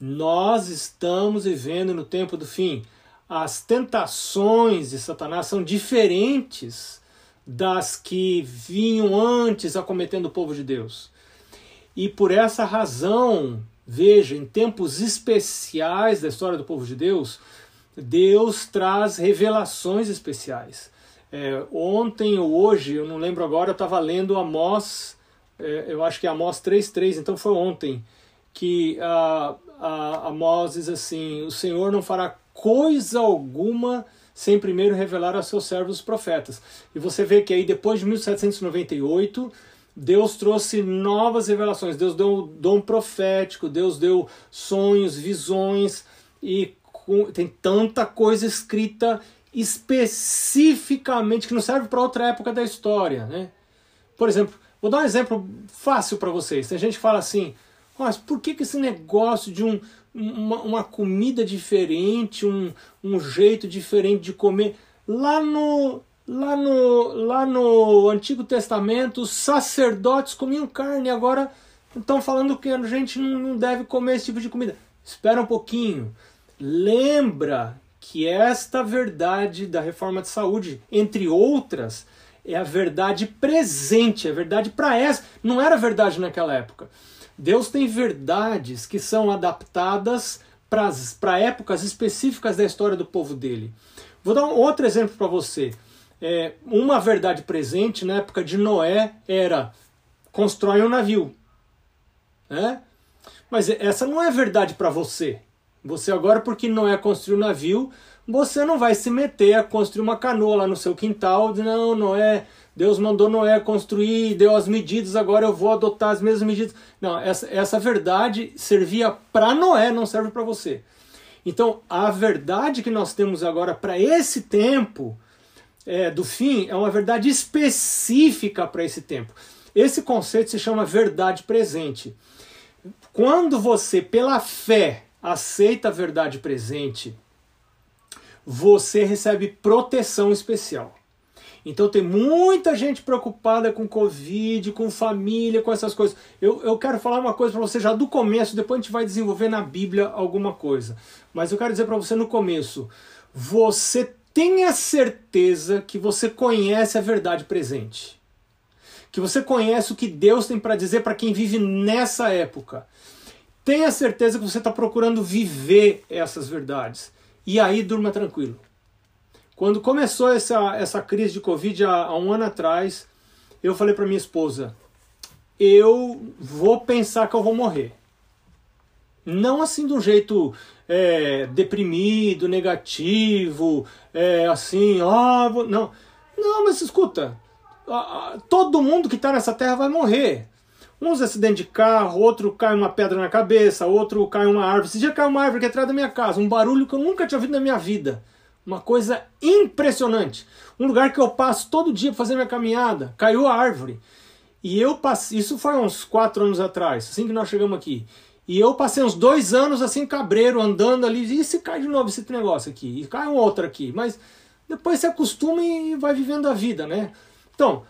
Nós estamos vivendo no tempo do fim. As tentações de Satanás são diferentes das que vinham antes acometendo o povo de Deus. E por essa razão, veja, em tempos especiais da história do povo de Deus, Deus traz revelações especiais. É, ontem ou hoje, eu não lembro agora, eu estava lendo Amós, é, eu acho que é Amós 3.3, então foi ontem, que a, a diz assim, o Senhor não fará coisa alguma sem primeiro revelar a seus servos os profetas. E você vê que aí depois de 1798, Deus trouxe novas revelações, Deus deu um dom profético, Deus deu sonhos, visões, e tem tanta coisa escrita especificamente que não serve para outra época da história. Né? Por exemplo, vou dar um exemplo fácil para vocês. Tem gente que fala assim, mas por que, que esse negócio de um, uma, uma comida diferente, um, um jeito diferente de comer? Lá no, Lá no, lá no Antigo Testamento, os sacerdotes comiam carne, agora estão falando que a gente não deve comer esse tipo de comida. Espera um pouquinho. Lembra que esta verdade da reforma de saúde, entre outras, é a verdade presente, é a verdade para essa. Não era verdade naquela época. Deus tem verdades que são adaptadas para épocas específicas da história do povo dele. Vou dar um outro exemplo para você é, uma verdade presente na época de Noé era constrói um navio. Né? Mas essa não é verdade para você. Você agora, porque Noé construiu um navio, você não vai se meter a construir uma canoa lá no seu quintal. Não, Noé, Deus mandou Noé construir, deu as medidas, agora eu vou adotar as mesmas medidas. Não, essa, essa verdade servia para Noé, não serve para você. Então, a verdade que nós temos agora para esse tempo é, do fim é uma verdade específica para esse tempo. Esse conceito se chama verdade presente. Quando você, pela fé, aceita a verdade presente, você recebe proteção especial. Então tem muita gente preocupada com Covid, com família, com essas coisas. Eu, eu quero falar uma coisa para você já do começo, depois a gente vai desenvolver na Bíblia alguma coisa. Mas eu quero dizer para você no começo: você tenha certeza que você conhece a verdade presente. Que você conhece o que Deus tem para dizer para quem vive nessa época. Tenha certeza que você está procurando viver essas verdades. E aí durma tranquilo. Quando começou essa, essa crise de Covid há, há um ano atrás, eu falei para minha esposa: eu vou pensar que eu vou morrer. Não assim de um jeito é, deprimido, negativo, é, assim, ah, vou... não. Não, mas escuta, todo mundo que está nessa terra vai morrer. Uns acidente de carro, outro cai uma pedra na cabeça, outro cai uma árvore. Esse dia caiu uma árvore aqui atrás da minha casa, um barulho que eu nunca tinha ouvido na minha vida. Uma coisa impressionante. Um lugar que eu passo todo dia fazer minha caminhada. Caiu a árvore. E eu passei. Isso foi uns quatro anos atrás, assim que nós chegamos aqui. E eu passei uns dois anos assim, cabreiro, andando ali. E se cai de novo esse negócio aqui? E cai um outro aqui. Mas depois se acostuma e vai vivendo a vida, né? Então,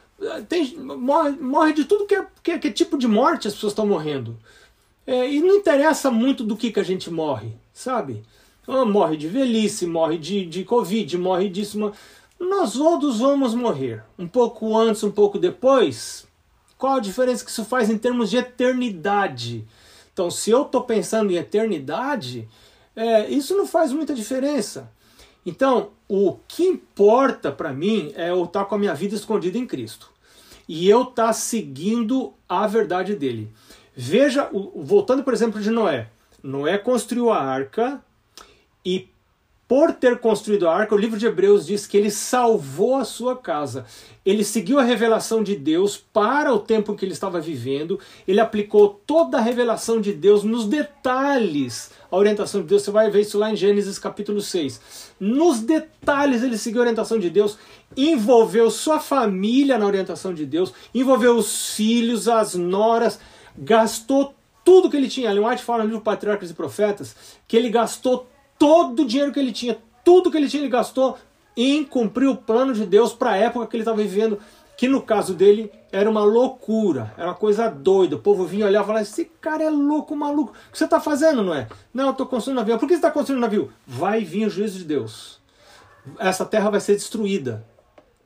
tem, morre, morre de tudo que é, que, é, que é tipo de morte as pessoas estão morrendo. É, e não interessa muito do que, que a gente morre, sabe? Ah, morre de velhice, morre de, de Covid, morre disso. Nós todos vamos morrer. Um pouco antes, um pouco depois. Qual a diferença que isso faz em termos de eternidade? Então, se eu estou pensando em eternidade, é, isso não faz muita diferença. Então, o que importa para mim é eu estar tá com a minha vida escondida em Cristo. E eu estar tá seguindo a verdade dele. Veja, voltando por exemplo de Noé. Noé construiu a arca e por ter construído a arca, o livro de Hebreus diz que ele salvou a sua casa. Ele seguiu a revelação de Deus para o tempo que ele estava vivendo. Ele aplicou toda a revelação de Deus nos detalhes. A orientação de Deus, você vai ver isso lá em Gênesis capítulo 6. Nos detalhes ele seguiu a orientação de Deus, envolveu sua família na orientação de Deus, envolveu os filhos, as noras, gastou tudo que ele tinha. Ellen White fala no livro Patriarcas e Profetas que ele gastou todo o dinheiro que ele tinha, tudo que ele tinha, ele gastou em cumprir o plano de Deus para a época que ele estava vivendo. que no caso dele era uma loucura, era uma coisa doida. O povo vinha olhar e falava: esse cara é louco, maluco. O que você está fazendo, não é? Não, eu estou construindo um navio. Por que você está construindo um navio? Vai vir o juízo de Deus. Essa terra vai ser destruída.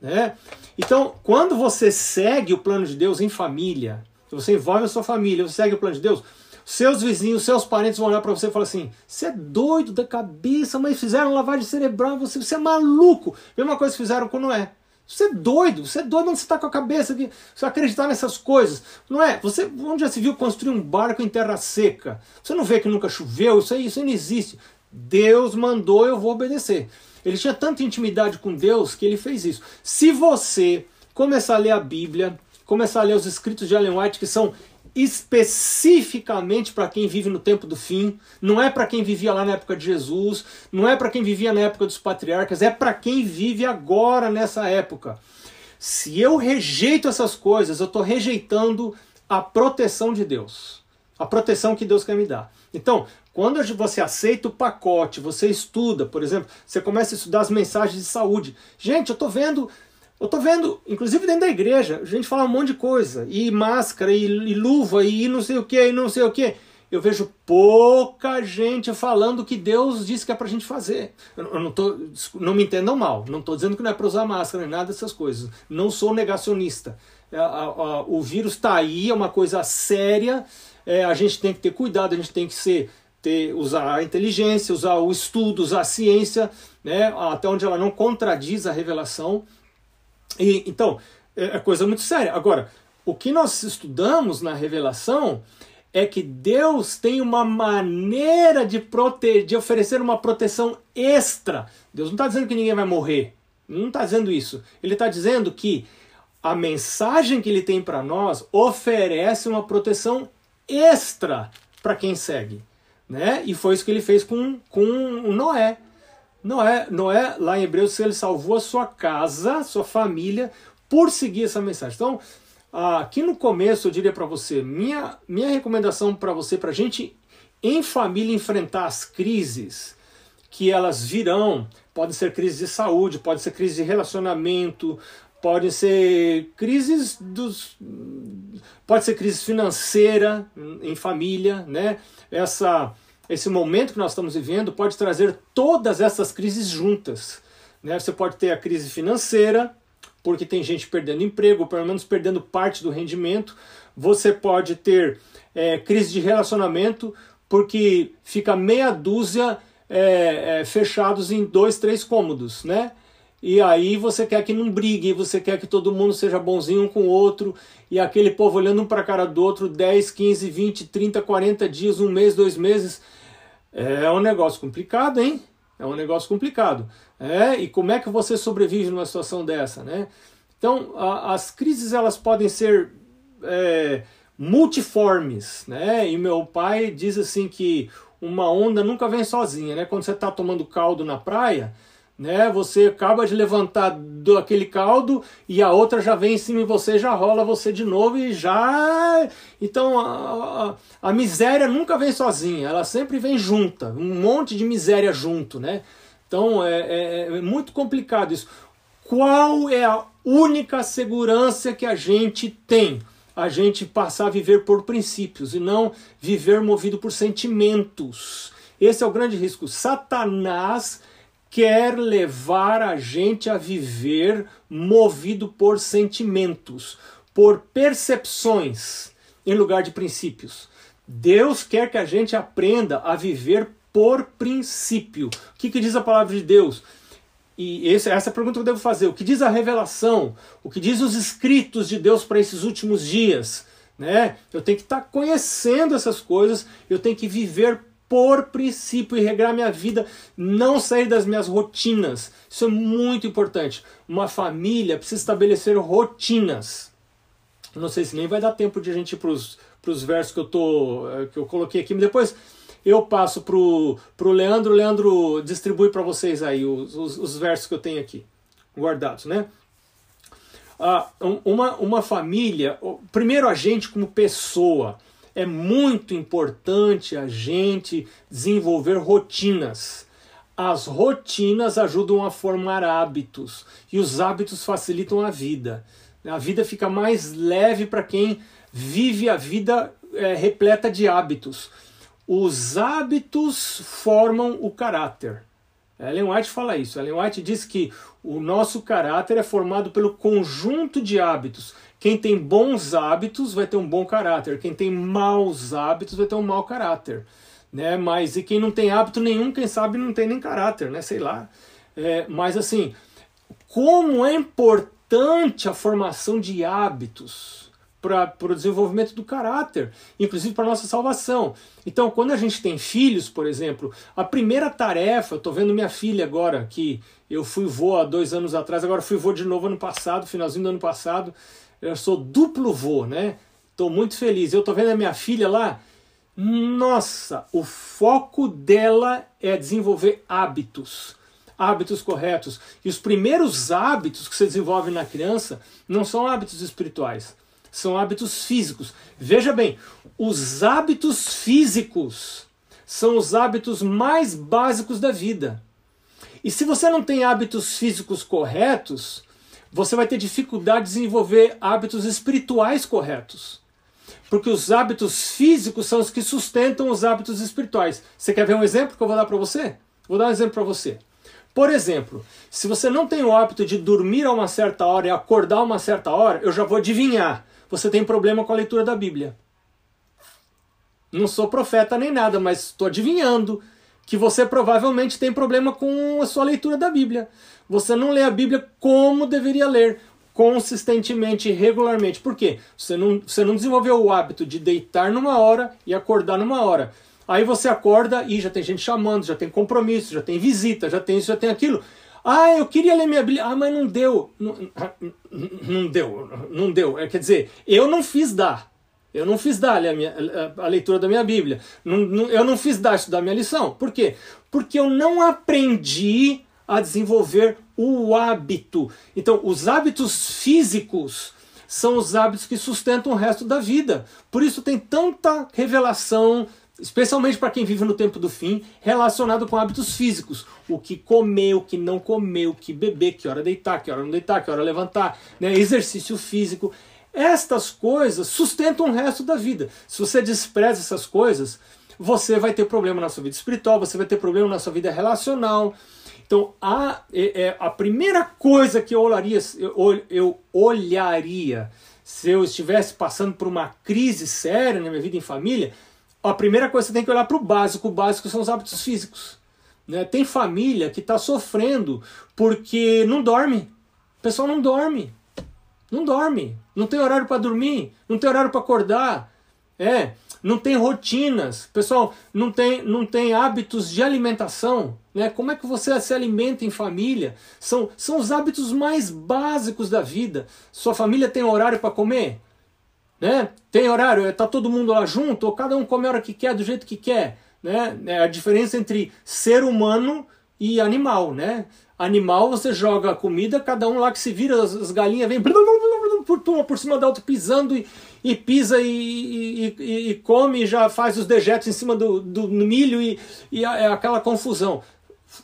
Né? Então, quando você segue o plano de Deus em família, você envolve a sua família, você segue o plano de Deus, seus vizinhos, seus parentes vão olhar para você e falar assim: você é doido da cabeça, mas fizeram lavagem cerebral, você, você é maluco. Mesma coisa que fizeram com Noé. Você é doido, você é doido onde você está com a cabeça aqui, você acreditar nessas coisas. Não é? Você onde já se viu construir um barco em terra seca? Você não vê que nunca choveu? Isso aí, isso aí não existe. Deus mandou, eu vou obedecer. Ele tinha tanta intimidade com Deus que ele fez isso. Se você começar a ler a Bíblia, começar a ler os escritos de Ellen White, que são especificamente para quem vive no tempo do fim, não é para quem vivia lá na época de Jesus, não é para quem vivia na época dos patriarcas, é para quem vive agora nessa época. Se eu rejeito essas coisas, eu estou rejeitando a proteção de Deus, a proteção que Deus quer me dar. Então, quando você aceita o pacote, você estuda, por exemplo, você começa a estudar as mensagens de saúde. Gente, eu estou vendo eu tô vendo, inclusive dentro da igreja, a gente fala um monte de coisa, e máscara, e, e luva, e não sei o que, e não sei o que. Eu vejo pouca gente falando o que Deus disse que é pra gente fazer. Eu, não, tô, não me entendam mal, não estou dizendo que não é para usar máscara nem nada dessas coisas. Não sou negacionista. A, o vírus está aí, é uma coisa séria, é, a gente tem que ter cuidado, a gente tem que ser, ter, usar a inteligência, usar o estudo, usar a ciência, né, até onde ela não contradiz a revelação. E, então, é, é coisa muito séria. Agora, o que nós estudamos na revelação é que Deus tem uma maneira de, proteger, de oferecer uma proteção extra. Deus não está dizendo que ninguém vai morrer. Não está dizendo isso. Ele está dizendo que a mensagem que ele tem para nós oferece uma proteção extra para quem segue. Né? E foi isso que ele fez com, com Noé. Noé, Noé, lá em Hebreus, ele salvou a sua casa, sua família, por seguir essa mensagem. Então, aqui no começo eu diria para você, minha, minha recomendação para você, para a gente em família enfrentar as crises, que elas virão, podem ser crises de saúde, pode ser crise de relacionamento, podem ser crises dos pode ser crise financeira em família, né? Essa esse momento que nós estamos vivendo pode trazer todas essas crises juntas. Né? Você pode ter a crise financeira, porque tem gente perdendo emprego, pelo menos perdendo parte do rendimento. Você pode ter é, crise de relacionamento, porque fica meia dúzia é, é, fechados em dois, três cômodos, né? E aí você quer que não brigue, você quer que todo mundo seja bonzinho um com o outro, e aquele povo olhando um para a cara do outro 10, 15, 20, 30, 40 dias, um mês, dois meses, é um negócio complicado, hein? É um negócio complicado. É, e como é que você sobrevive numa situação dessa, né? Então, a, as crises elas podem ser é, multiformes, né? E meu pai diz assim que uma onda nunca vem sozinha, né? Quando você está tomando caldo na praia, né? Você acaba de levantar do aquele caldo e a outra já vem em cima de você, já rola você de novo e já. Então a, a, a, miséria nunca vem sozinha, ela sempre vem junta, um monte de miséria junto, né? Então é, é, é muito complicado isso. Qual é a única segurança que a gente tem? A gente passar a viver por princípios e não viver movido por sentimentos. Esse é o grande risco. Satanás quer levar a gente a viver movido por sentimentos, por percepções, em lugar de princípios. Deus quer que a gente aprenda a viver por princípio. O que, que diz a palavra de Deus? E essa, essa é a pergunta que eu devo fazer. O que diz a revelação? O que diz os escritos de Deus para esses últimos dias? Né? Eu tenho que estar tá conhecendo essas coisas, eu tenho que viver por princípio e regrar minha vida, não sair das minhas rotinas. Isso é muito importante. Uma família precisa estabelecer rotinas. Não sei se nem vai dar tempo de a gente ir para os versos que eu, tô, eh, que eu coloquei aqui, mas depois eu passo para o Leandro. Leandro distribui para vocês aí os, os, os, versos que eu tenho aqui guardados, né? Ah, uma, uma família, primeiro a gente como pessoa, é muito importante a gente desenvolver rotinas. As rotinas ajudam a formar hábitos e os hábitos facilitam a vida. A vida fica mais leve para quem vive a vida é, repleta de hábitos. Os hábitos formam o caráter. Ellen White fala isso. Ellen White diz que o nosso caráter é formado pelo conjunto de hábitos. Quem tem bons hábitos vai ter um bom caráter. Quem tem maus hábitos vai ter um mau caráter. Né? Mas e quem não tem hábito nenhum, quem sabe não tem nem caráter, né? Sei lá. É, mas assim, como é importante a formação de hábitos para o desenvolvimento do caráter, inclusive para nossa salvação. Então, quando a gente tem filhos, por exemplo, a primeira tarefa, eu estou vendo minha filha agora, que eu fui vô há dois anos atrás, agora fui vô de novo ano passado, finalzinho do ano passado, eu sou duplo vô, né? Estou muito feliz. Eu estou vendo a minha filha lá, nossa, o foco dela é desenvolver hábitos hábitos corretos. E os primeiros hábitos que você desenvolve na criança não são hábitos espirituais são hábitos físicos. Veja bem, os hábitos físicos são os hábitos mais básicos da vida. E se você não tem hábitos físicos corretos, você vai ter dificuldade de desenvolver hábitos espirituais corretos. Porque os hábitos físicos são os que sustentam os hábitos espirituais. Você quer ver um exemplo que eu vou dar para você? Vou dar um exemplo para você. Por exemplo, se você não tem o hábito de dormir a uma certa hora e acordar a uma certa hora, eu já vou adivinhar você tem problema com a leitura da Bíblia. Não sou profeta nem nada, mas estou adivinhando que você provavelmente tem problema com a sua leitura da Bíblia. Você não lê a Bíblia como deveria ler, consistentemente, regularmente. Por quê? Você não, você não desenvolveu o hábito de deitar numa hora e acordar numa hora. Aí você acorda e já tem gente chamando, já tem compromisso, já tem visita, já tem isso, já tem aquilo. Ah, eu queria ler minha Bíblia. Ah, mas não deu. Não, não deu. Não deu. É, quer dizer, eu não fiz dar. Eu não fiz dar a, minha, a leitura da minha Bíblia. Não, não, eu não fiz dar estudar minha lição. Por quê? Porque eu não aprendi a desenvolver o hábito. Então, os hábitos físicos são os hábitos que sustentam o resto da vida. Por isso tem tanta revelação, especialmente para quem vive no tempo do fim, relacionado com hábitos físicos. O que comer, o que não comer, o que beber, que hora deitar, que hora não deitar, que hora levantar, né? exercício físico. Estas coisas sustentam o resto da vida. Se você despreza essas coisas, você vai ter problema na sua vida espiritual, você vai ter problema na sua vida relacional. Então, a, é, é a primeira coisa que eu olharia, eu, olharia se eu estivesse passando por uma crise séria na minha vida em família, a primeira coisa que você tem que olhar para o básico. O básico são os hábitos físicos. Né? Tem família que está sofrendo porque não dorme. O pessoal não dorme. Não dorme. Não tem horário para dormir. Não tem horário para acordar. É. Não tem rotinas. Pessoal, não tem, não tem hábitos de alimentação. Né? Como é que você se alimenta em família? São, são os hábitos mais básicos da vida. Sua família tem horário para comer? Né? Tem horário, está todo mundo lá junto, ou cada um come a hora que quer, do jeito que quer. Né? É a diferença entre ser humano e animal. Né? Animal, você joga comida, cada um lá que se vira, as, as galinhas vêm por, por cima da outra, pisando e, e pisa e, e, e, come, e já faz os dejetos em cima do, do milho e, e é aquela confusão.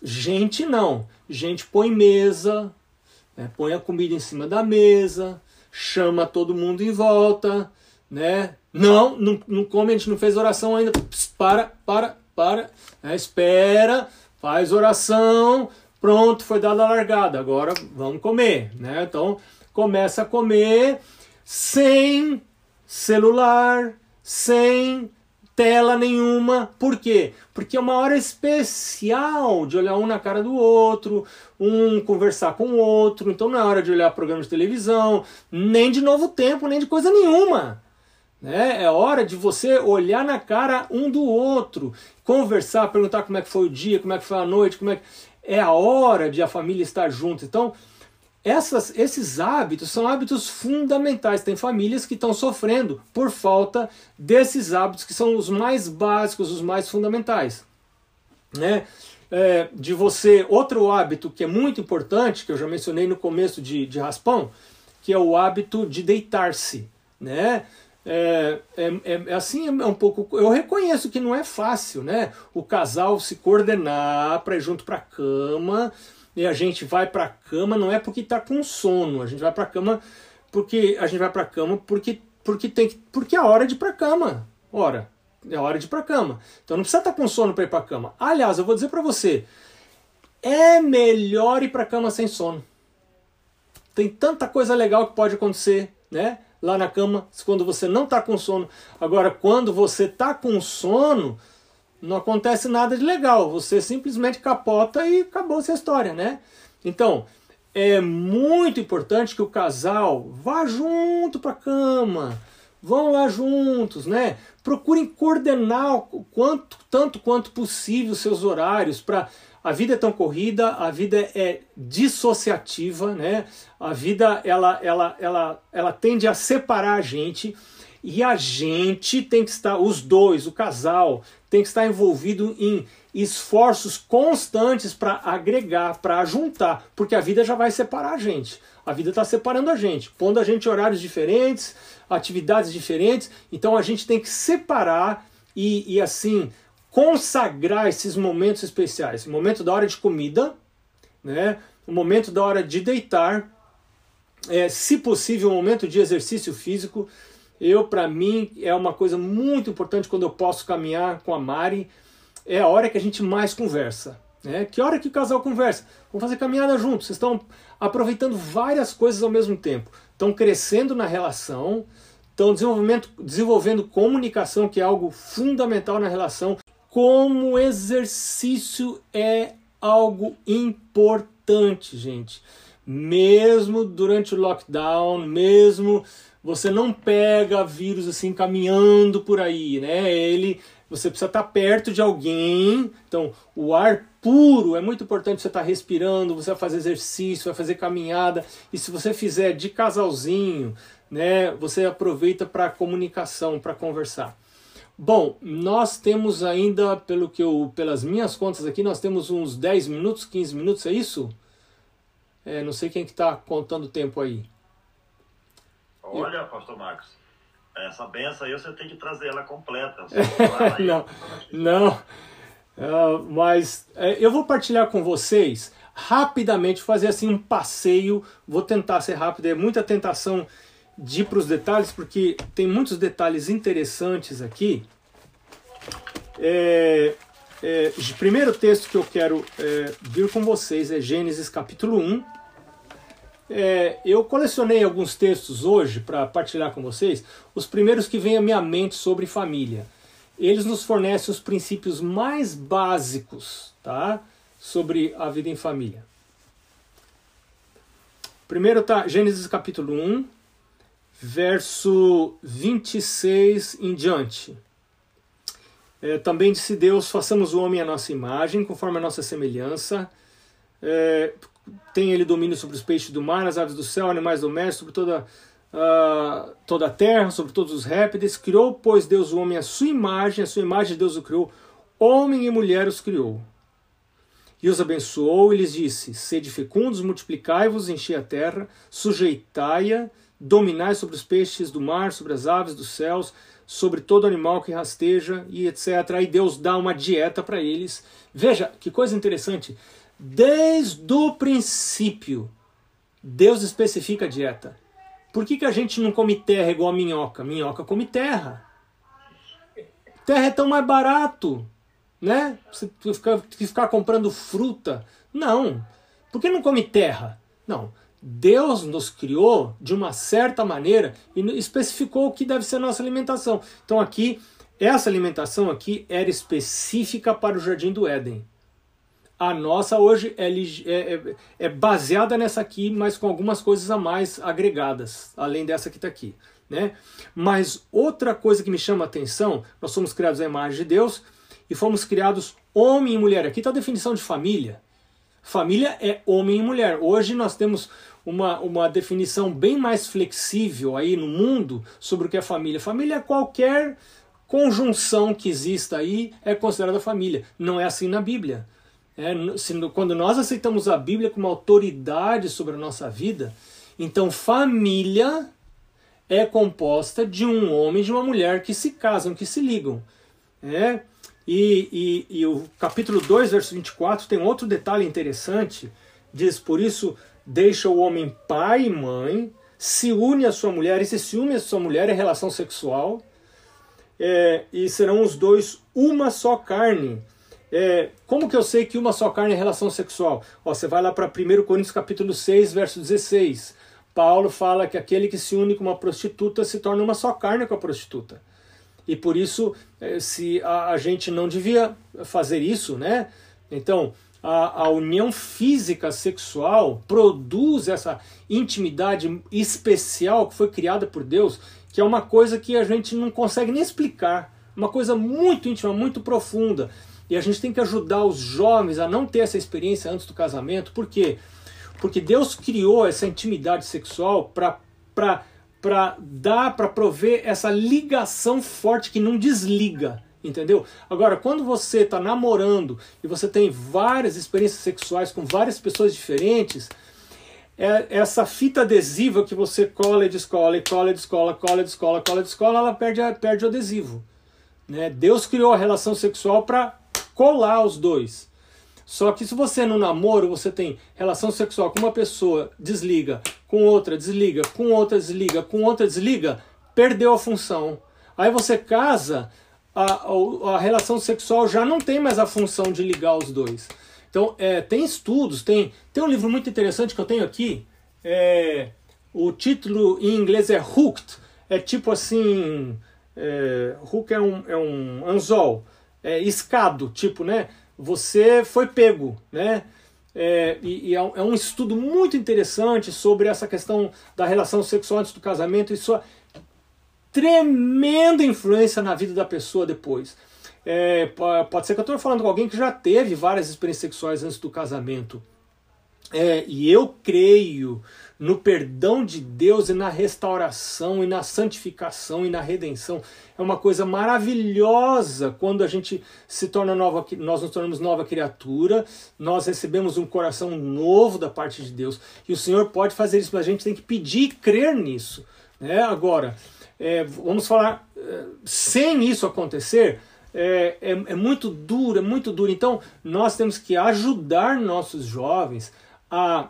Gente não. Gente põe mesa, né? põe a comida em cima da mesa, chama todo mundo em volta, né? Não, não, não come, a gente não fez oração ainda. Pss, para, para, para. É, espera, faz oração. Pronto, foi dada a largada. Agora vamos comer, né? Então começa a comer sem celular, sem tela nenhuma. Por quê? Porque é uma hora especial de olhar um na cara do outro, um conversar com o outro. Então não é hora de olhar programas de televisão, nem de novo tempo, nem de coisa nenhuma. Né? É hora de você olhar na cara um do outro, conversar, perguntar como é que foi o dia, como é que foi a noite, como é que... É a hora de a família estar junto. Então, essas, esses hábitos são hábitos fundamentais. Tem famílias que estão sofrendo por falta desses hábitos que são os mais básicos, os mais fundamentais. Né? É, de você, outro hábito que é muito importante, que eu já mencionei no começo de, de Raspão, que é o hábito de deitar-se. Né? É, é, é, é, assim, é um pouco. Eu reconheço que não é fácil, né? O casal se coordenar para ir junto para a cama e a gente vai para a cama não é porque está com sono, a gente vai para a cama porque a gente vai para a cama porque porque tem que, porque é hora de ir para a cama. Ora, é hora de ir para a cama. Então não precisa estar com sono para ir para a cama. Aliás, eu vou dizer para você, é melhor ir para a cama sem sono. Tem tanta coisa legal que pode acontecer, né? Lá na cama, quando você não está com sono. Agora, quando você está com sono, não acontece nada de legal. Você simplesmente capota e acabou essa história, né? Então, é muito importante que o casal vá junto para a cama, vão lá juntos, né? Procurem coordenar quanto, tanto quanto possível seus horários para a vida é tão corrida, a vida é dissociativa, né? A vida ela, ela, ela, ela tende a separar a gente e a gente tem que estar, os dois, o casal, tem que estar envolvido em esforços constantes para agregar, para juntar, porque a vida já vai separar a gente. A vida está separando a gente, pondo a gente horários diferentes, atividades diferentes. Então a gente tem que separar e, e assim consagrar esses momentos especiais. O momento da hora de comida, né? o momento da hora de deitar, é, se possível, um momento de exercício físico. Eu, para mim, é uma coisa muito importante quando eu posso caminhar com a Mari é a hora que a gente mais conversa. Né? Que hora que o casal conversa? Vamos fazer caminhada juntos. Vocês estão aproveitando várias coisas ao mesmo tempo. Estão crescendo na relação, estão desenvolvendo comunicação, que é algo fundamental na relação. Como exercício é algo importante, gente. Mesmo durante o lockdown, mesmo você não pega vírus assim caminhando por aí, né? Ele você precisa estar perto de alguém. Então, o ar puro é muito importante você estar respirando, você vai fazer exercício, vai fazer caminhada. E se você fizer de casalzinho, né, você aproveita para comunicação, para conversar. Bom, nós temos ainda, pelo que eu, pelas minhas contas aqui, nós temos uns 10 minutos, 15 minutos, é isso? É, não sei quem que está contando o tempo aí. Olha, pastor Marcos, essa benção aí você tem que trazer ela completa. não, não. Uh, mas uh, eu vou partilhar com vocês rapidamente, fazer assim um passeio. Vou tentar ser rápido, é muita tentação de ir para os detalhes, porque tem muitos detalhes interessantes aqui. É, é, o primeiro texto que eu quero é, vir com vocês é Gênesis capítulo 1 é, eu colecionei alguns textos hoje para partilhar com vocês, os primeiros que vêm à minha mente sobre família. Eles nos fornecem os princípios mais básicos tá, sobre a vida em família. Primeiro está Gênesis capítulo 1, verso 26 em diante. É, também disse Deus: façamos o homem à nossa imagem, conforme a nossa semelhança. É, tem ele domínio sobre os peixes do mar, as aves do céu, animais domésticos, sobre toda, uh, toda a terra, sobre todos os répteis. Criou, pois, Deus o homem à sua imagem, a sua imagem Deus o criou, homem e mulher os criou. E os abençoou e lhes disse: Sede fecundos, multiplicai-vos, enchei a terra, sujeitai-a, dominai sobre os peixes do mar, sobre as aves dos céus, sobre todo animal que rasteja e etc. Aí Deus dá uma dieta para eles. Veja que coisa interessante. Desde o princípio, Deus especifica a dieta. Por que, que a gente não come terra igual a minhoca? Minhoca come terra. Terra é tão mais barato, né? Você ficar, ficar comprando fruta. Não. Por que não come terra? Não. Deus nos criou de uma certa maneira e especificou o que deve ser nossa alimentação. Então aqui, essa alimentação aqui era específica para o Jardim do Éden. A nossa hoje é, é, é, é, baseada nessa aqui, mas com algumas coisas a mais agregadas, além dessa que está aqui. Né? Mas outra coisa que me chama a atenção, nós somos criados à imagem de Deus e fomos criados homem e mulher. Aqui está a definição de família. Família é homem e mulher. Hoje nós temos uma, uma definição bem mais flexível aí no mundo sobre o que é família. Família é qualquer conjunção que exista aí é considerada família. Não é assim na Bíblia. É, quando nós aceitamos a Bíblia como autoridade sobre a nossa vida, então família é composta de um homem e de uma mulher que se casam, que se ligam. É? E, e, e o capítulo 2, verso 24, tem outro detalhe interessante. Diz, por isso deixa o homem pai e mãe, se une à sua mulher, e se une à sua mulher é relação sexual, é, e serão os dois uma só carne. É, como que eu sei que uma só carne é relação sexual? Ó, você vai lá para 1 Coríntios capítulo 6, verso 16. Paulo fala que aquele que se une com uma prostituta se torna uma só carne com a prostituta. E por isso, é, se a gente não devia fazer isso, né? Então, a, a, união física sexual produz essa intimidade especial que foi criada por Deus, que é uma coisa que a gente não consegue nem explicar. Uma coisa muito íntima, muito profunda. E a gente tem que ajudar os jovens a não ter essa experiência antes do casamento. Por quê? Porque Deus criou essa intimidade sexual para dar, para prover essa ligação forte que não desliga. Entendeu? Agora, quando você está namorando e você tem várias experiências sexuais com várias pessoas diferentes, é essa fita adesiva que você cola e descola, e cola e descola, cola e descola, cola e descola, ela perde, perde o adesivo. Né? Deus criou a relação sexual para colar os dois. Só que se você no namoro você tem relação sexual com uma pessoa, desliga, com outra desliga, com outra desliga, com outra desliga, perdeu a função. Aí você casa, a, a, relação sexual já não tem mais a função de ligar os dois. Então é, tem estudos, tem, tem um livro muito interessante que eu tenho aqui. É, o título em inglês é Hooked. É tipo assim. É, hook é um, é um anzol é, escado, tipo, né? Você foi pego, né? É, e, e é, um, é, estudo muito interessante sobre essa questão da relação sexual antes do casamento sua tremenda influência na vida da pessoa depois. É, pode ser que eu estou falando com alguém que já teve várias experiências sexuais antes do casamento. É, e eu creio no perdão de Deus e na restauração e na santificação e na redenção. É uma coisa maravilhosa quando a gente se torna nova, nós nos tornamos nova criatura, nós recebemos um coração novo da parte de Deus. E o Senhor pode fazer isso, mas a gente tem que pedir e crer nisso. Né? Agora, é, vamos falar, é, sem isso acontecer, é, é, é muito duro, é muito duro. Então, nós temos que ajudar nossos jovens a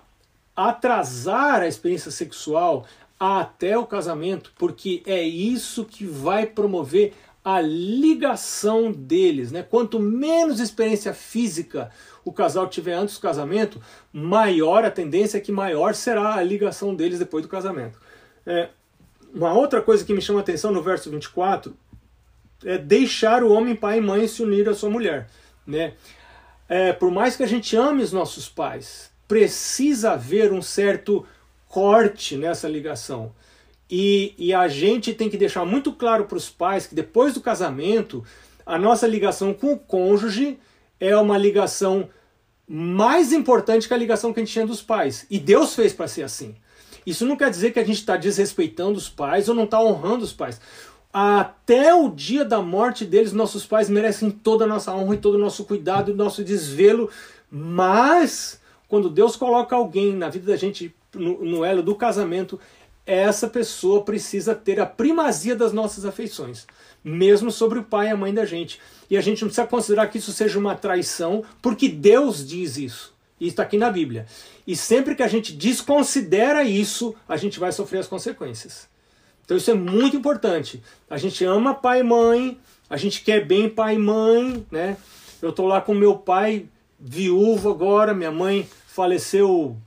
atrasar a experiência sexual até o casamento, porque é isso que vai promover a ligação deles, né? Quanto menos experiência física o casal tiver antes do casamento, maior a tendência é que maior será a ligação deles depois do casamento. É, uma outra coisa que me chama a atenção no verso 24 é deixar o homem pai e mãe se unir à sua mulher, né? É, por mais que a gente ame os nossos pais, precisa haver um certo corte nessa ligação. E, e a gente tem que deixar muito claro para os pais que depois do casamento, a nossa ligação com o cônjuge é uma ligação mais importante que a ligação que a gente tinha dos pais. E Deus fez para ser assim. Isso não quer dizer que a gente está desrespeitando os pais ou não está honrando os pais. Até o dia da morte deles, nossos pais merecem toda a nossa honra e todo o nosso cuidado e nosso desvelo, mas quando Deus coloca alguém na vida da gente no, no elo do casamento, essa pessoa precisa ter a primazia das nossas afeições, mesmo sobre o pai e a mãe da gente. E a gente não precisa considerar que isso seja uma traição, porque Deus diz isso. Isso está aqui na Bíblia. E sempre que a gente desconsidera isso, a gente vai sofrer as consequências. Então isso é muito importante. A gente ama pai e mãe, a gente quer bem pai e mãe, né? Eu estou lá com meu pai viúvo agora, minha mãe faleceu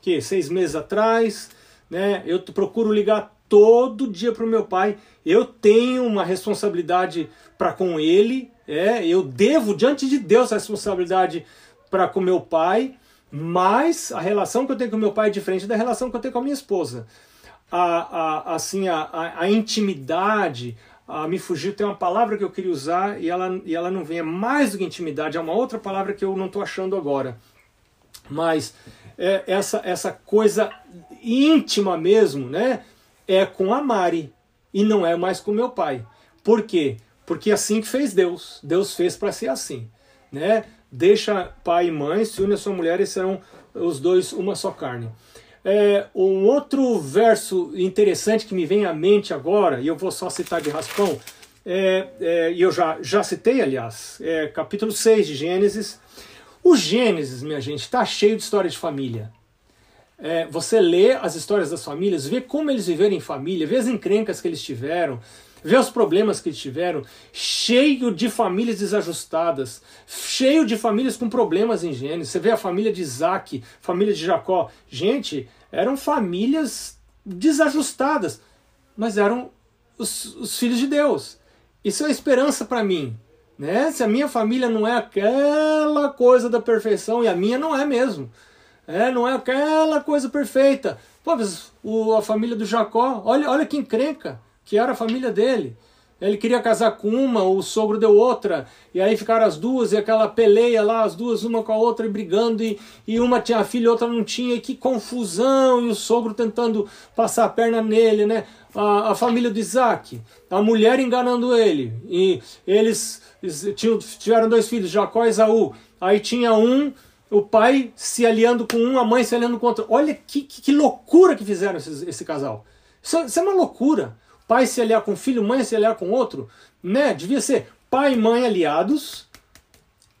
que seis meses atrás, né? Eu procuro ligar todo dia para o meu pai. Eu tenho uma responsabilidade para com ele, é, eu devo diante de Deus a responsabilidade para com meu pai, mas a relação que eu tenho com meu pai é diferente da relação que eu tenho com a minha esposa. A, a, assim, a, a, a intimidade, a me fugir tem uma palavra que eu queria usar e ela, e ela não vem, é mais do que intimidade, é uma outra palavra que eu não estou achando agora. Mas é, essa, essa coisa íntima mesmo, né? É com a Mari e não é mais com meu pai. Por quê? Porque é assim que fez Deus. Deus fez para ser assim, né? Deixa pai e mãe, se une a sua mulher e serão os dois uma só carne. É, um outro verso interessante que me vem à mente agora, e eu vou só citar de raspão, é, é, e eu já, já citei, aliás, é, capítulo 6 de Gênesis, o Gênesis, minha gente, está cheio de história de família. é, você lê as histórias das famílias, vê como eles viveram em família, vê as encrencas que eles tiveram, vê os problemas que tiveram, cheio de famílias desajustadas, cheio de famílias com problemas em. Você vê a família de Isaac, família de Jacó. Gente, eram famílias desajustadas, mas eram os, os filhos de Deus. Isso é esperança para mim. Né? Se a minha família não é aquela coisa da perfeição, e a minha não é mesmo. É, não é aquela coisa perfeita. Pô, mas o, a família do Jacó, olha, olha que encrenca que era a família dele. Ele queria casar com uma, o sogro deu outra, e aí ficaram as duas, e aquela peleia lá, as duas, uma com a outra, e brigando, e, e uma tinha filho, outra não tinha, e que confusão, e o sogro tentando passar a perna nele, né? A, a família do Isaac, a mulher enganando ele, e eles, tinham, tiveram dois filhos, Jacó e Esaú, aí tinha um, o pai se aliando com um, a mãe se aliando com outro. Olha que, que, que loucura que fizeram esse, esse casal. Isso, isso é uma loucura pai se aliar com filho, mãe se aliar com outro, né? Devia ser pai e mãe aliados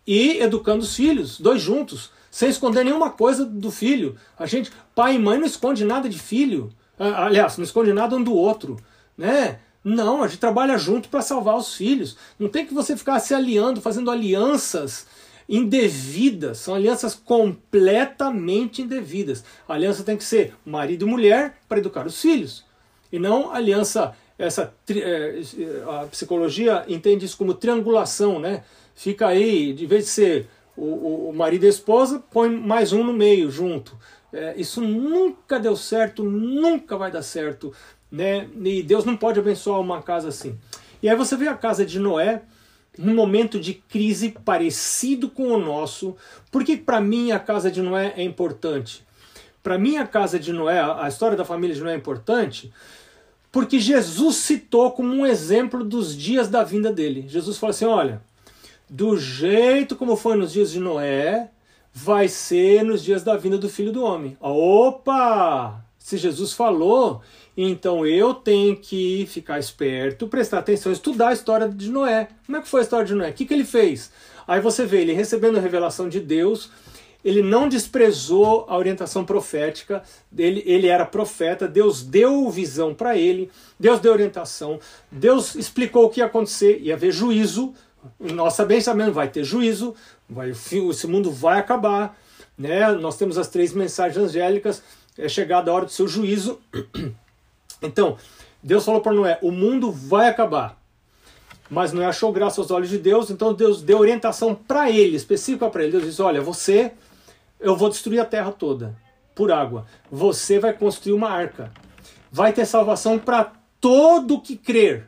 e educando os filhos, dois juntos, sem esconder nenhuma coisa do filho. A gente, pai e mãe não esconde nada de filho. Aliás, não esconde nada um do outro, né? Não, a gente trabalha junto para salvar os filhos. Não tem que você ficar se aliando, fazendo alianças indevidas. São alianças completamente indevidas. A aliança tem que ser marido e mulher para educar os filhos. E não aliança essa é, a psicologia entende isso como triangulação, né? Fica aí, de vez de ser o, o marido e a esposa, põe mais um no meio, junto. É, isso nunca deu certo, nunca vai dar certo, né? E Deus não pode abençoar uma casa assim. E aí você vê a casa de Noé, num momento de crise parecido com o nosso. Por que para mim a casa de Noé é importante? Para mim a casa de Noé, a história da família de Noé é importante, porque Jesus citou como um exemplo dos dias da vinda dele. Jesus falou assim: olha, do jeito como foi nos dias de Noé, vai ser nos dias da vinda do filho do homem. Opa! Se Jesus falou, então eu tenho que ficar esperto, prestar atenção, estudar a história de Noé. Como é que foi a história de Noé? O que, que ele fez? Aí você vê ele recebendo a revelação de Deus, ele não desprezou a orientação profética, ele, ele era profeta, Deus deu visão para ele, Deus deu orientação, Deus explicou o que ia acontecer, ia haver juízo, nós sabemos, vai ter juízo, vai, esse mundo vai acabar, né? nós temos as três mensagens angélicas, é chegada a hora do seu juízo. Então, Deus falou para Noé: o mundo vai acabar. Mas Noé achou graça aos olhos de Deus, então Deus deu orientação para ele, específica para ele. Deus disse: Olha, você eu vou destruir a terra toda por água. Você vai construir uma arca. Vai ter salvação para todo que crer.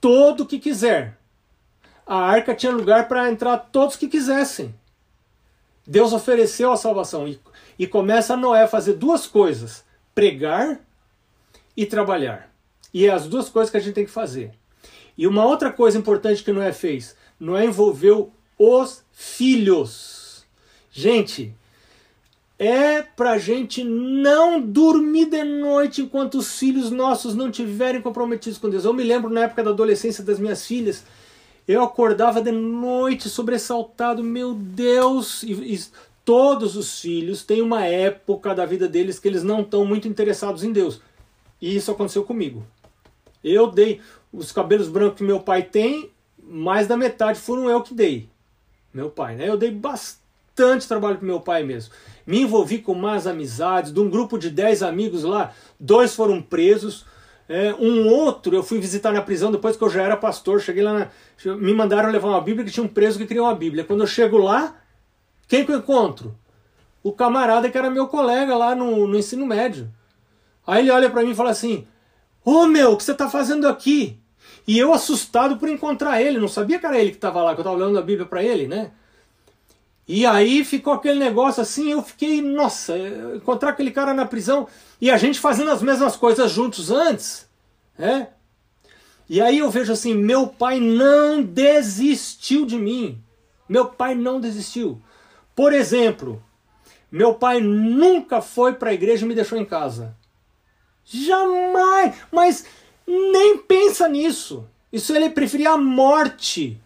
Todo que quiser. A arca tinha lugar para entrar todos que quisessem. Deus ofereceu a salvação e, e começa Noé a fazer duas coisas: pregar e trabalhar. E é as duas coisas que a gente tem que fazer. E uma outra coisa importante que Noé fez: Noé envolveu os filhos. Gente, é pra gente não dormir de noite enquanto os filhos nossos não tiverem comprometidos com Deus. Eu me lembro na época da adolescência das minhas filhas, eu acordava de noite sobressaltado, meu Deus, e, e todos os filhos têm uma época da vida deles que eles não estão muito interessados em Deus. E isso aconteceu comigo. Eu dei os cabelos brancos que meu pai tem, mais da metade foram eu que dei. Meu pai, né? Eu dei bastante bastante trabalho com meu pai mesmo. Me envolvi com más amizades, de um grupo de 10 amigos lá, dois foram presos. É, um outro eu fui visitar na prisão depois que eu já era pastor. Cheguei lá, na, me mandaram levar uma Bíblia que tinha um preso que queria uma Bíblia. Quando eu chego lá, quem que eu encontro? O camarada que era meu colega lá no, no ensino médio. Aí ele olha para mim e fala assim: Ô oh, meu, o que você está fazendo aqui? E eu assustado por encontrar ele, não sabia que era ele que estava lá, que eu estava lendo a Bíblia para ele, né? E aí ficou aquele negócio assim, eu fiquei, nossa, encontrar aquele cara na prisão e a gente fazendo as mesmas coisas juntos antes, né? E aí eu vejo assim, meu pai não desistiu de mim. Meu pai não desistiu. Por exemplo, meu pai nunca foi para a igreja e me deixou em casa. Jamais! Mas nem pensa nisso. Isso ele preferia a morte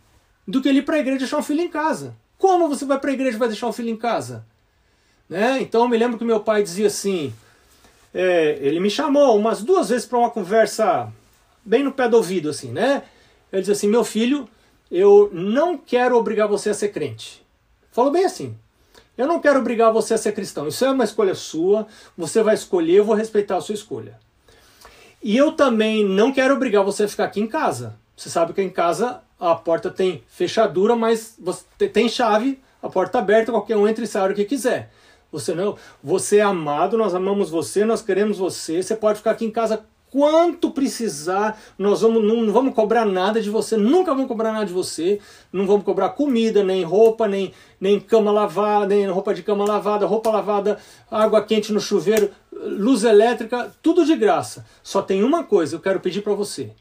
do que ele ir para a igreja e deixar um filho em casa. Como você vai para a igreja e vai deixar o filho em casa? Né? Então eu me lembro que meu pai dizia assim: é, ele me chamou umas duas vezes para uma conversa bem no pé do ouvido, assim, né? Ele dizia assim: meu filho, eu não quero obrigar você a ser crente. Falou bem assim. Eu não quero obrigar você a ser cristão. Isso é uma escolha sua. Você vai escolher, eu vou respeitar a sua escolha. E eu também não quero obrigar você a ficar aqui em casa. Você sabe que em casa a porta tem fechadura, mas você tem chave, a porta aberta, qualquer um entra e sai hora que quiser. Você não, você é amado, nós amamos você, nós queremos você. Você pode ficar aqui em casa quanto precisar. Nós vamos, não, não, vamos cobrar nada de você, nunca vamos cobrar nada de você. Não vamos cobrar comida, nem roupa, nem, nem cama lavada, nem roupa de cama lavada, roupa lavada, água quente no chuveiro, luz elétrica, tudo de graça. Só tem uma coisa, eu quero pedir para você.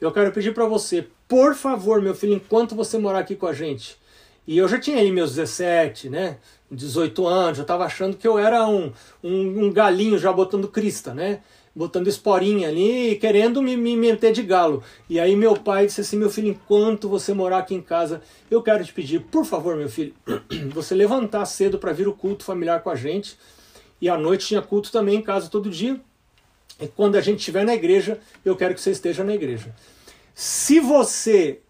Eu quero pedir para você, por favor, meu filho, enquanto você morar aqui com a gente. E eu já tinha aí meus 17, né? 18 anos, eu estava achando que eu era um, um, um galinho já botando crista, né? botando esporinha ali, querendo me, me meter de galo. E aí meu pai disse assim, meu filho, enquanto você morar aqui em casa, eu quero te pedir, por favor, meu filho, você levantar cedo para vir o culto familiar com a gente. E à noite tinha culto também em casa todo dia. E quando a gente estiver na igreja, eu quero que você esteja na igreja. Se você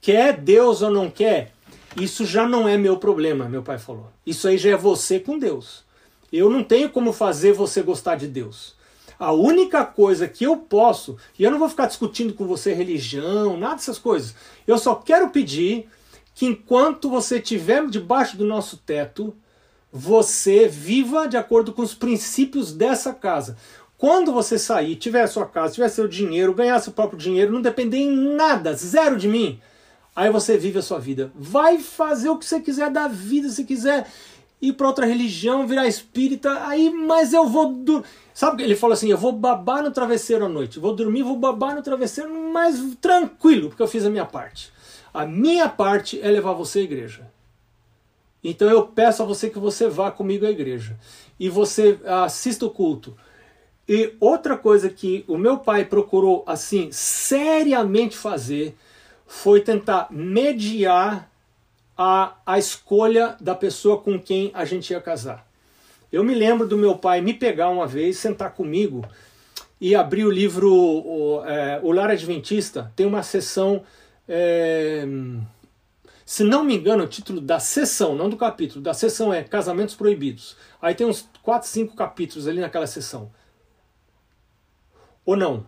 quer Deus ou não quer, isso já não é meu problema, meu pai falou. Isso aí já é você com Deus. Eu não tenho como fazer você gostar de Deus. A única coisa que eu posso, e eu não vou ficar discutindo com você religião, nada dessas coisas. Eu só quero pedir que enquanto você estiver debaixo do nosso teto, você viva de acordo com os princípios dessa casa. Quando você sair, tiver a sua casa, tiver seu dinheiro, ganhar seu próprio dinheiro, não depender em nada, zero de mim, aí você vive a sua vida. Vai fazer o que você quiser da vida, se quiser ir para outra religião, virar espírita, aí, mas eu vou. Sabe, ele falou assim: eu vou babar no travesseiro à noite, vou dormir, vou babar no travesseiro, mas tranquilo, porque eu fiz a minha parte. A minha parte é levar você à igreja. Então eu peço a você que você vá comigo à igreja e você assista o culto. E outra coisa que o meu pai procurou assim seriamente fazer foi tentar mediar a, a escolha da pessoa com quem a gente ia casar. Eu me lembro do meu pai me pegar uma vez, sentar comigo e abrir o livro O, é, o Lar Adventista. Tem uma sessão, é, se não me engano, o título da sessão, não do capítulo, da sessão é Casamentos Proibidos. Aí tem uns 4, 5 capítulos ali naquela sessão. Ou não?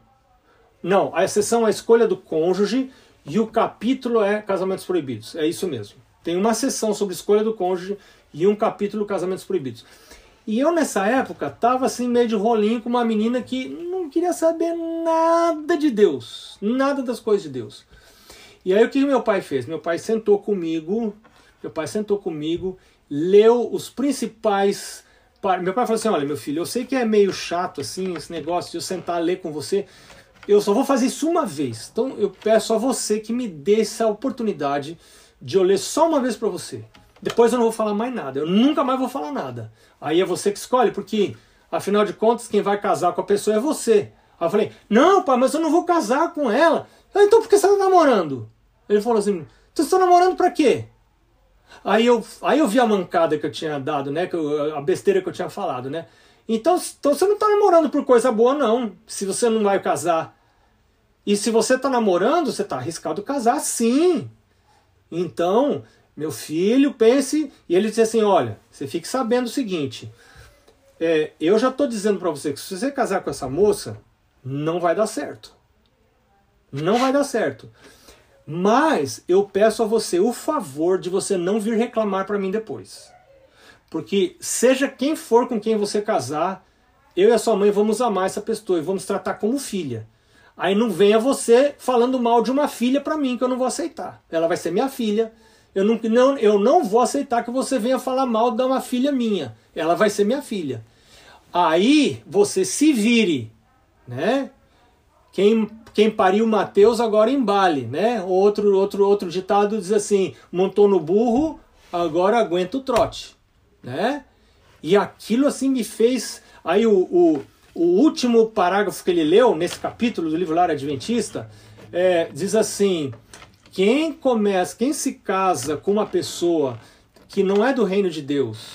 Não, a sessão é a escolha do cônjuge e o capítulo é Casamentos Proibidos. É isso mesmo. Tem uma sessão sobre escolha do cônjuge e um capítulo Casamentos Proibidos. E eu nessa época tava assim meio de rolinho com uma menina que não queria saber nada de Deus, nada das coisas de Deus. E aí o que meu pai fez? Meu pai sentou comigo, meu pai sentou comigo, leu os principais meu pai falou assim: olha, meu filho, eu sei que é meio chato assim esse negócio de eu sentar a ler com você. Eu só vou fazer isso uma vez. Então eu peço a você que me dê essa oportunidade de eu ler só uma vez para você. Depois eu não vou falar mais nada. Eu nunca mais vou falar nada. Aí é você que escolhe, porque afinal de contas quem vai casar com a pessoa é você. Aí eu falei, não, pai, mas eu não vou casar com ela. Ah, então por que você está namorando? Ele falou assim, você está namorando para quê? Aí eu, aí eu vi a mancada que eu tinha dado, né? Que eu, a besteira que eu tinha falado, né? Então, então você não está namorando por coisa boa, não. Se você não vai casar. E se você está namorando, você está arriscado casar, sim. Então, meu filho, pense. E ele disse assim: olha, você fique sabendo o seguinte. É, eu já estou dizendo para você que se você casar com essa moça, não vai dar certo. Não vai dar certo. Mas eu peço a você o favor de você não vir reclamar para mim depois. Porque seja quem for com quem você casar, eu e a sua mãe vamos amar essa pessoa e vamos tratar como filha. Aí não venha você falando mal de uma filha para mim que eu não vou aceitar. Ela vai ser minha filha, eu não, não, eu não vou aceitar que você venha falar mal de uma filha minha. Ela vai ser minha filha. Aí você se vire, né? Quem, quem pariu Mateus agora embale, né? Outro, outro, outro ditado diz assim: montou no burro, agora aguenta o trote, né? E aquilo assim me fez. Aí o, o, o último parágrafo que ele leu nesse capítulo do livro Lar Adventista é, diz assim: quem começa, quem se casa com uma pessoa que não é do reino de Deus,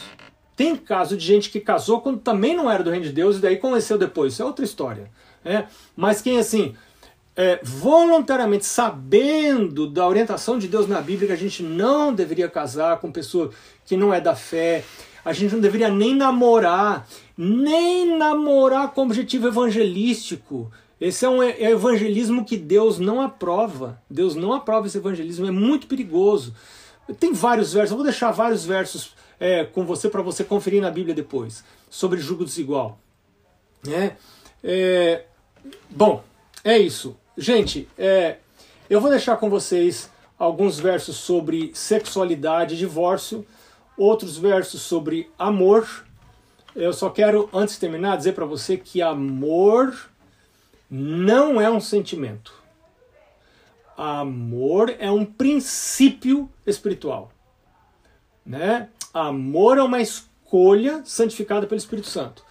Tem caso de gente que casou quando também não era do reino de Deus e daí conheceu depois. Isso é outra história. Né? Mas quem assim, é, voluntariamente sabendo da orientação de Deus na Bíblia que a gente não deveria casar com pessoa que não é da fé, a gente não deveria nem namorar, nem namorar com objetivo evangelístico. Esse é um evangelismo que Deus não aprova. Deus não aprova esse evangelismo, é muito perigoso. Tem vários versos, eu vou deixar vários versos é, com você para você conferir na Bíblia depois, sobre julgo desigual. É, é, bom, é isso. Gente, é, eu vou deixar com vocês alguns versos sobre sexualidade e divórcio, outros versos sobre amor. Eu só quero, antes de terminar, dizer para você que amor não é um sentimento. Amor é um princípio espiritual. Né? Amor é uma escolha santificada pelo Espírito Santo.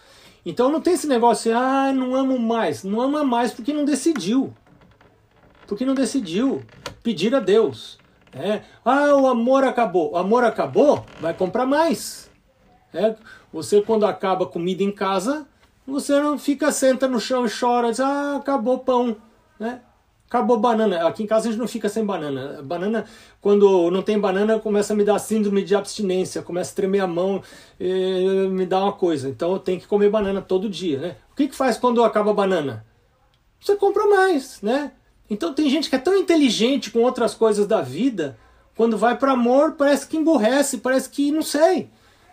Então não tem esse negócio, ah, não amo mais. Não ama mais porque não decidiu. Porque não decidiu pedir a Deus. É, ah, o amor acabou. O amor acabou, vai comprar mais. É, você, quando acaba comida em casa, você não fica, senta no chão e chora, diz, ah, acabou pão. Né? Acabou banana. Aqui em casa a gente não fica sem banana. Banana, quando não tem banana, começa a me dar síndrome de abstinência, começa a tremer a mão, me dá uma coisa. Então eu tenho que comer banana todo dia, né? O que, que faz quando acaba a banana? Você compra mais, né? Então tem gente que é tão inteligente com outras coisas da vida, quando vai para amor, parece que emborrece, parece que não sei,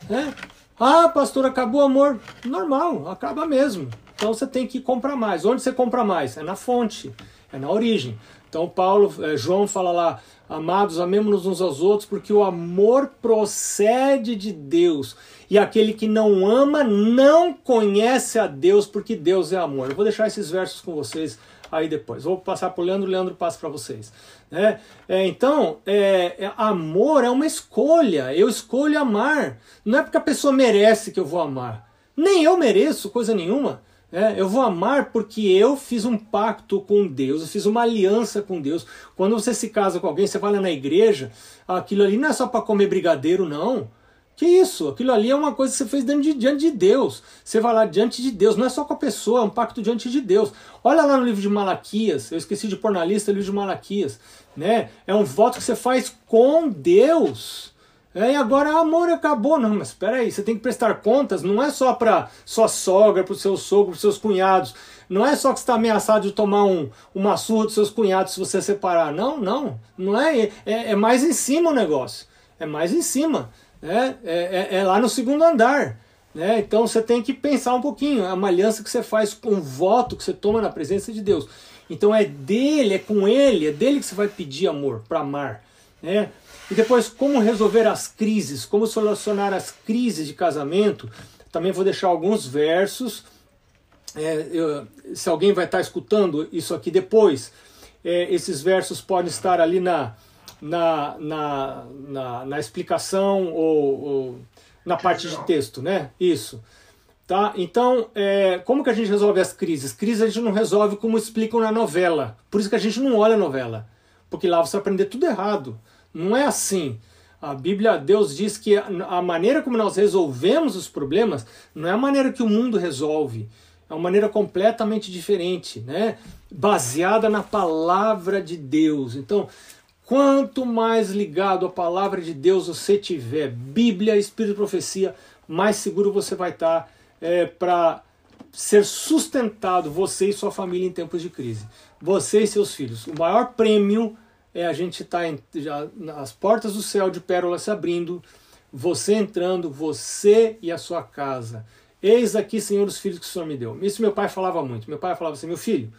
né? Ah, pastor, acabou o amor. Normal, acaba mesmo. Então você tem que comprar mais. Onde você compra mais? É na fonte é na origem. Então Paulo, é, João fala lá, amados, amemos-nos uns aos outros, porque o amor procede de Deus. E aquele que não ama não conhece a Deus, porque Deus é amor. Eu vou deixar esses versos com vocês aí depois. Vou passar para o Leandro, Leandro passa para vocês. Né? É, então, é, é, amor é uma escolha. Eu escolho amar. Não é porque a pessoa merece que eu vou amar. Nem eu mereço coisa nenhuma. É, eu vou amar porque eu fiz um pacto com Deus, eu fiz uma aliança com Deus. Quando você se casa com alguém, você vai lá na igreja, aquilo ali não é só para comer brigadeiro, não. Que isso? Aquilo ali é uma coisa que você fez de, diante de Deus. Você vai lá diante de Deus, não é só com a pessoa, é um pacto diante de Deus. Olha lá no livro de Malaquias, eu esqueci de pôr na lista o livro de Malaquias. Né? É um voto que você faz com Deus. É, e agora amor acabou. Não, mas espera aí, você tem que prestar contas, não é só para sua sogra, para o seu sogro, para seus cunhados. Não é só que está ameaçado de tomar um, uma surra dos seus cunhados se você separar. Não, não. Não é, é, é mais em cima o negócio. É mais em cima. Né? É, é, é lá no segundo andar. Né? Então você tem que pensar um pouquinho. É uma aliança que você faz com um voto que você toma na presença de Deus. Então é dele, é com ele, é dele que você vai pedir amor para amar. Né? E depois, como resolver as crises, como solucionar as crises de casamento. Também vou deixar alguns versos. É, eu, se alguém vai estar escutando isso aqui depois, é, esses versos podem estar ali na, na, na, na, na explicação ou, ou, na parte de texto, né? Isso. Tá? Então, é, como que a gente resolve as crises? Crises a gente não resolve como explicam na novela. Por isso que a gente não olha a novela. Porque lá você vai aprender tudo errado. Não é assim. A Bíblia, Deus diz que a maneira como nós resolvemos os problemas não é a maneira que o mundo resolve. É uma maneira completamente diferente, né? baseada na palavra de Deus. Então, quanto mais ligado à palavra de Deus você tiver, Bíblia, Espírito e Profecia, mais seguro você vai estar é, para ser sustentado, você e sua família em tempos de crise. Você e seus filhos. O maior prêmio é a gente estar tá nas portas do céu de pérola se abrindo, você entrando, você e a sua casa. Eis aqui, Senhor, os filhos que o Senhor me deu. Isso meu pai falava muito. Meu pai falava assim: meu filho,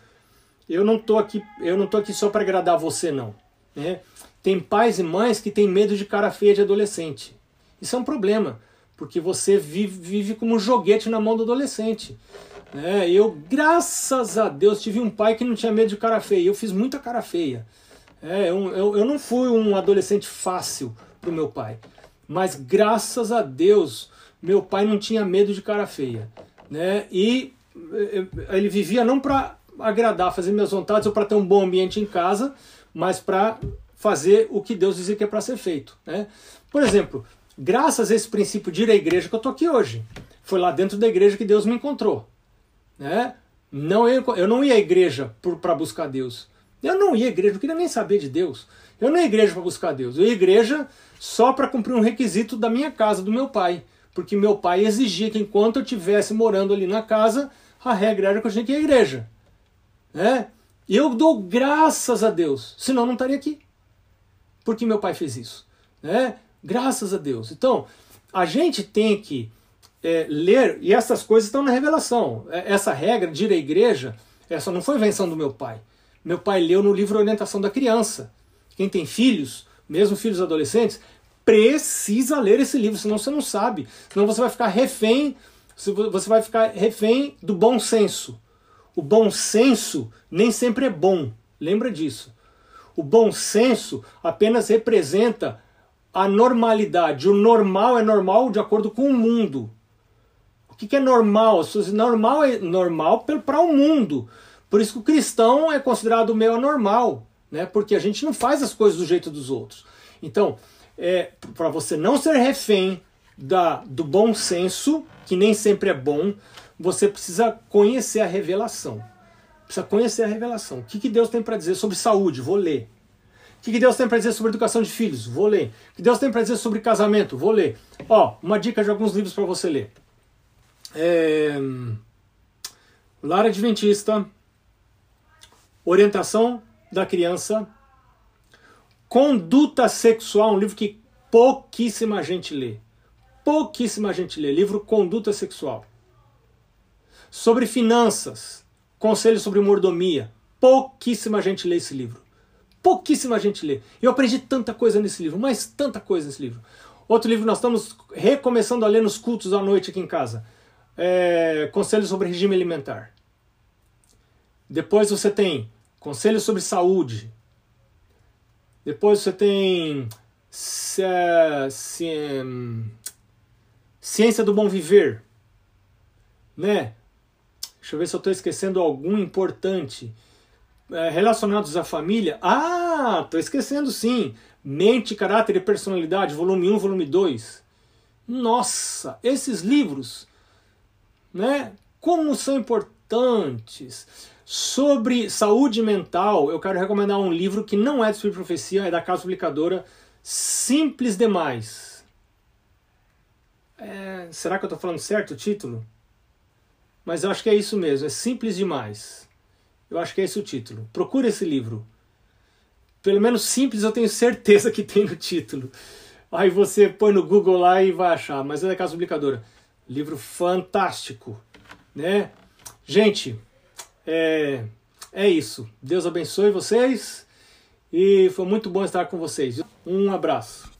eu não tô aqui, eu não aqui só para agradar você, não. Né? Tem pais e mães que têm medo de cara feia de adolescente. Isso é um problema, porque você vive, vive como um joguete na mão do adolescente. Né? Eu, graças a Deus, tive um pai que não tinha medo de cara feia. Eu fiz muita cara feia. É, eu, eu, eu não fui um adolescente fácil para o meu pai. Mas graças a Deus, meu pai não tinha medo de cara feia. Né? E eh, ele vivia não para agradar, fazer minhas vontades ou para ter um bom ambiente em casa, mas para fazer o que Deus dizia que é para ser feito. Né? Por exemplo, graças a esse princípio de ir à igreja que eu tô aqui hoje. Foi lá dentro da igreja que Deus me encontrou. Né? Não, eu, eu não ia à igreja para buscar Deus. Eu não ia à igreja, não queria nem saber de Deus. Eu não ia à igreja para buscar Deus. Eu ia à igreja só para cumprir um requisito da minha casa, do meu pai. Porque meu pai exigia que enquanto eu estivesse morando ali na casa, a regra era que eu tinha que ir à igreja. Né? Eu dou graças a Deus, senão não estaria aqui. Porque meu pai fez isso. Né? Graças a Deus. Então, a gente tem que é, ler, e essas coisas estão na revelação. É, essa regra de ir à igreja, essa não foi invenção do meu pai. Meu pai leu no livro Orientação da Criança. Quem tem filhos, mesmo filhos adolescentes, precisa ler esse livro, senão você não sabe. Senão você vai ficar refém, você vai ficar refém do bom senso. O bom senso nem sempre é bom, lembra disso. O bom senso apenas representa a normalidade. O normal é normal de acordo com o mundo. O que é normal? Normal é normal para o mundo. Por isso que o cristão é considerado meio anormal, né? porque a gente não faz as coisas do jeito dos outros. Então, é, para você não ser refém da, do bom senso, que nem sempre é bom, você precisa conhecer a revelação. Precisa conhecer a revelação. O que, que Deus tem para dizer sobre saúde? Vou ler. O que, que Deus tem para dizer sobre educação de filhos? Vou ler. O que Deus tem para dizer sobre casamento? Vou ler. Ó, uma dica de alguns livros para você ler. É... Lar Adventista, Orientação da Criança, Conduta Sexual, um livro que pouquíssima gente lê. Pouquíssima gente lê. Livro Conduta Sexual. Sobre finanças, Conselho sobre mordomia. Pouquíssima gente lê esse livro. Pouquíssima gente lê. Eu aprendi tanta coisa nesse livro, mas tanta coisa nesse livro. Outro livro nós estamos recomeçando a ler nos cultos à noite aqui em casa. É, Conselho sobre regime alimentar. Depois você tem Conselho sobre saúde. Depois você tem ciência do bom viver, né? Deixa eu ver se eu estou esquecendo algum importante. É, relacionados à família. Ah, estou esquecendo sim. Mente, Caráter e Personalidade, volume 1, volume 2. Nossa, esses livros, né? Como são importantes. Sobre saúde mental, eu quero recomendar um livro que não é de Espírito Profecia, é da Casa Publicadora, Simples Demais. É, será que eu estou falando certo o título? Mas eu acho que é isso mesmo, é simples demais. Eu acho que é esse o título. Procure esse livro. Pelo menos simples eu tenho certeza que tem no título. Aí você põe no Google lá e vai achar, mas é da Casa Publicadora. Livro fantástico, né? Gente, é, é isso. Deus abençoe vocês e foi muito bom estar com vocês. Um abraço.